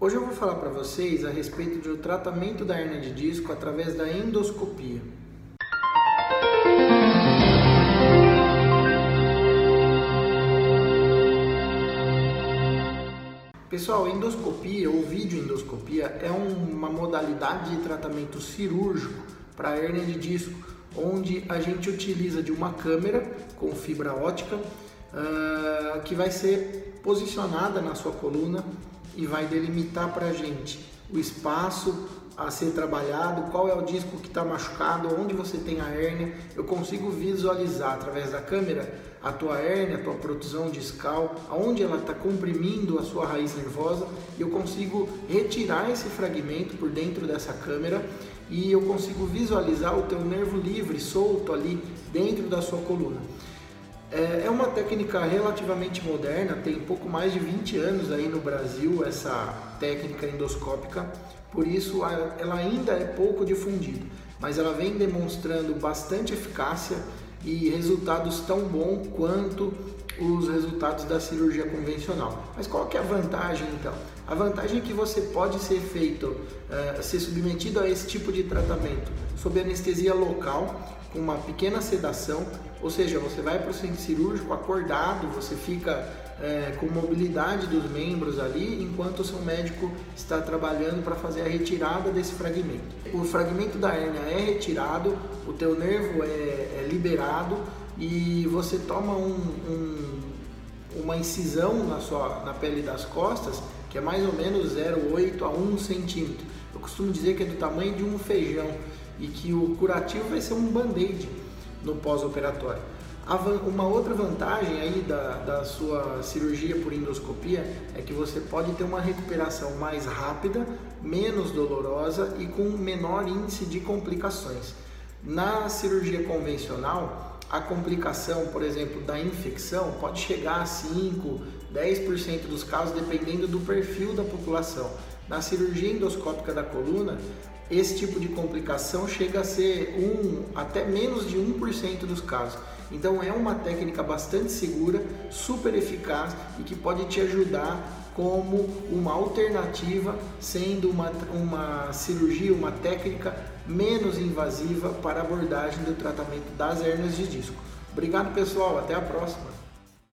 Hoje eu vou falar para vocês a respeito do tratamento da hernia de disco através da endoscopia. Pessoal, endoscopia ou videoendoscopia é uma modalidade de tratamento cirúrgico para hernia de disco, onde a gente utiliza de uma câmera com fibra ótica uh, que vai ser posicionada na sua coluna e vai delimitar para a gente o espaço a ser trabalhado, qual é o disco que está machucado, onde você tem a hérnia. Eu consigo visualizar através da câmera a tua hérnia, a tua protusão discal, aonde ela está comprimindo a sua raiz nervosa. Eu consigo retirar esse fragmento por dentro dessa câmera e eu consigo visualizar o teu nervo livre, solto ali dentro da sua coluna. É, é uma técnica relativamente moderna, tem pouco mais de 20 anos aí no Brasil essa técnica endoscópica, por isso ela ainda é pouco difundida, mas ela vem demonstrando bastante eficácia e resultados tão bons quanto os resultados da cirurgia convencional. Mas qual que é a vantagem então? A vantagem é que você pode ser feito, uh, ser submetido a esse tipo de tratamento sob anestesia local, com uma pequena sedação, ou seja, você vai para o centro cirúrgico acordado, você fica é, com mobilidade dos membros ali, enquanto o seu médico está trabalhando para fazer a retirada desse fragmento. O fragmento da hérnia é retirado, o teu nervo é, é liberado e você toma um, um, uma incisão na, sua, na pele das costas que é mais ou menos 0,8 a 1 centímetro. Eu costumo dizer que é do tamanho de um feijão e que o curativo vai ser um band-aid no pós-operatório. Uma outra vantagem aí da, da sua cirurgia por endoscopia é que você pode ter uma recuperação mais rápida, menos dolorosa e com menor índice de complicações. Na cirurgia convencional, a complicação, por exemplo, da infecção pode chegar a 5, 10% dos casos, dependendo do perfil da população. Na cirurgia endoscópica da coluna, esse tipo de complicação chega a ser um, até menos de 1% dos casos. Então é uma técnica bastante segura, super eficaz e que pode te ajudar como uma alternativa, sendo uma, uma cirurgia, uma técnica menos invasiva para abordagem do tratamento das hernias de disco. Obrigado pessoal, até a próxima!